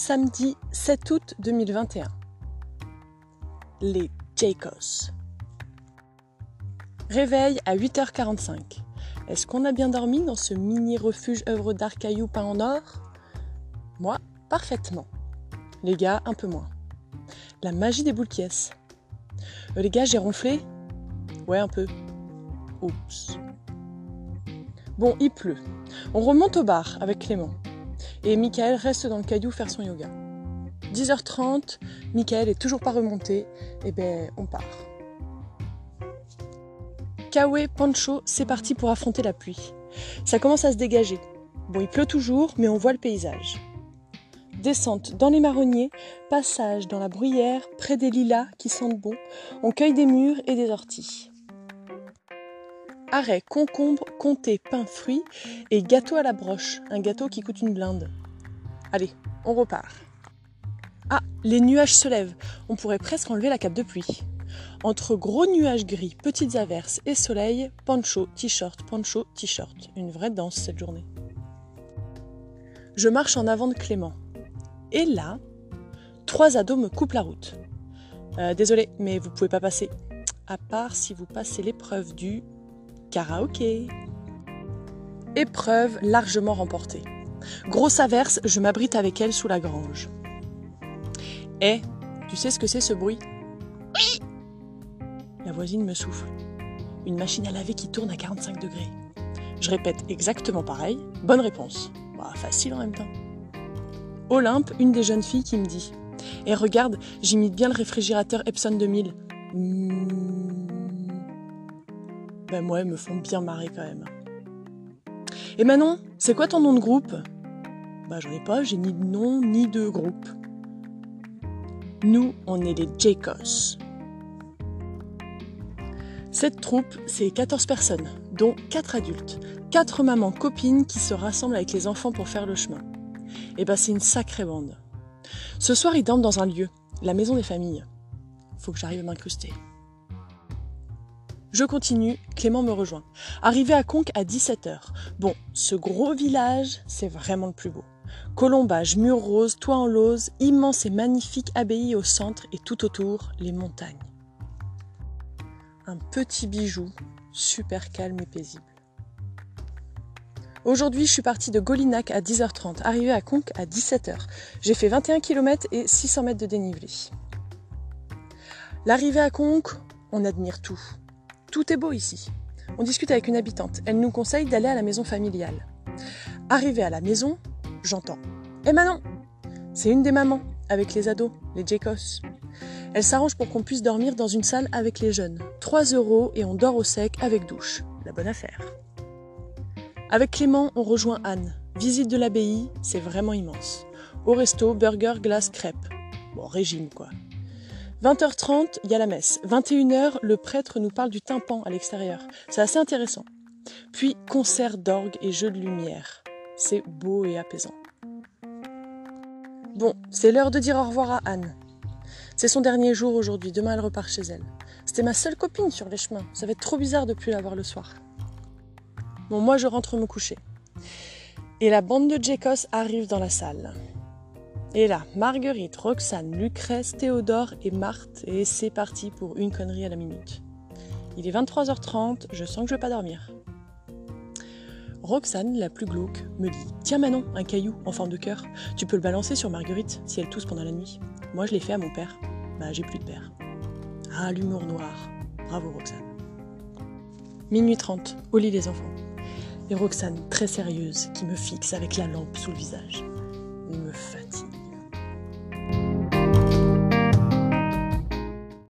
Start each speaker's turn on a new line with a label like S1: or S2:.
S1: Samedi 7 août 2021. Les Jacos. Réveil à 8h45. Est-ce qu'on a bien dormi dans ce mini refuge œuvre d'art caillou peint en or? Moi, parfaitement. Les gars, un peu moins. La magie des boules caisses. Euh, les gars, j'ai ronflé? Ouais, un peu. Oups. Bon, il pleut. On remonte au bar avec Clément. Et Michael reste dans le caillou faire son yoga. 10h30, Michael est toujours pas remonté. Et ben, on part. Kawe, Pancho, c'est parti pour affronter la pluie. Ça commence à se dégager. Bon, il pleut toujours, mais on voit le paysage. Descente dans les marronniers, passage dans la bruyère, près des lilas qui sentent bon, on cueille des mûres et des orties. Arrêt, concombre, comté, pain, fruits et gâteau à la broche, un gâteau qui coûte une blinde. Allez, on repart. Ah, les nuages se lèvent, on pourrait presque enlever la cape de pluie. Entre gros nuages gris, petites averses et soleil, pancho, t-shirt, pancho, t-shirt. Une vraie danse cette journée. Je marche en avant de Clément. Et là, trois ados me coupent la route. Euh, désolé, mais vous pouvez pas passer. À part si vous passez l'épreuve du karaoké. Épreuve largement remportée. Grosse averse, je m'abrite avec elle sous la grange. Eh, tu sais ce que c'est ce bruit? Oui La voisine me souffle. Une machine à laver qui tourne à 45 degrés. Je répète exactement pareil. Bonne réponse. Bah, facile en même temps. Olympe, une des jeunes filles qui me dit Et regarde, j'imite bien le réfrigérateur Epson 2000. Ben moi, elles me font bien marrer quand même. Et Manon, c'est quoi ton nom de groupe? Bah j'en ai pas, j'ai ni de nom ni de groupe. Nous, on est les Jacos. Cette troupe, c'est 14 personnes, dont 4 adultes, 4 mamans copines qui se rassemblent avec les enfants pour faire le chemin. Et bah c'est une sacrée bande. Ce soir, ils dorment dans un lieu, la maison des familles. Faut que j'arrive à m'incruster. Je continue, Clément me rejoint. Arrivé à Conques à 17h. Bon, ce gros village, c'est vraiment le plus beau. Colombage, murs roses, toit en lauze, immense et magnifique abbaye au centre et tout autour, les montagnes. Un petit bijou, super calme et paisible. Aujourd'hui, je suis partie de Golinac à 10h30, arrivé à Conques à 17h. J'ai fait 21 km et 600 mètres de dénivelé. L'arrivée à Conques, on admire tout. Tout est beau ici. On discute avec une habitante. Elle nous conseille d'aller à la maison familiale. Arrivé à la maison, j'entends. Eh Manon C'est une des mamans, avec les ados, les Jacos. Elle s'arrange pour qu'on puisse dormir dans une salle avec les jeunes. 3 euros et on dort au sec avec douche. La bonne affaire. Avec Clément, on rejoint Anne. Visite de l'abbaye, c'est vraiment immense. Au resto, burger, glace, crêpes. Bon, régime quoi. 20h30, il y a la messe. 21h, le prêtre nous parle du tympan à l'extérieur. C'est assez intéressant. Puis concert d'orgue et jeux de lumière. C'est beau et apaisant. Bon, c'est l'heure de dire au revoir à Anne. C'est son dernier jour aujourd'hui, demain elle repart chez elle. C'était ma seule copine sur les chemins, ça va être trop bizarre de plus la voir le soir. Bon, moi je rentre me coucher. Et la bande de Jacos arrive dans la salle. Et là, Marguerite, Roxane, Lucrèce, Théodore et Marthe, et c'est parti pour une connerie à la minute. Il est 23h30, je sens que je vais pas dormir. Roxane, la plus glauque, me dit Tiens Manon, un caillou en forme de cœur, tu peux le balancer sur Marguerite si elle tousse pendant la nuit. Moi je l'ai fait à mon père. Bah j'ai plus de père. Ah, l'humour noir. Bravo Roxane. Minuit 30, au lit les enfants. Et Roxane, très sérieuse, qui me fixe avec la lampe sous le visage. Me fatigue.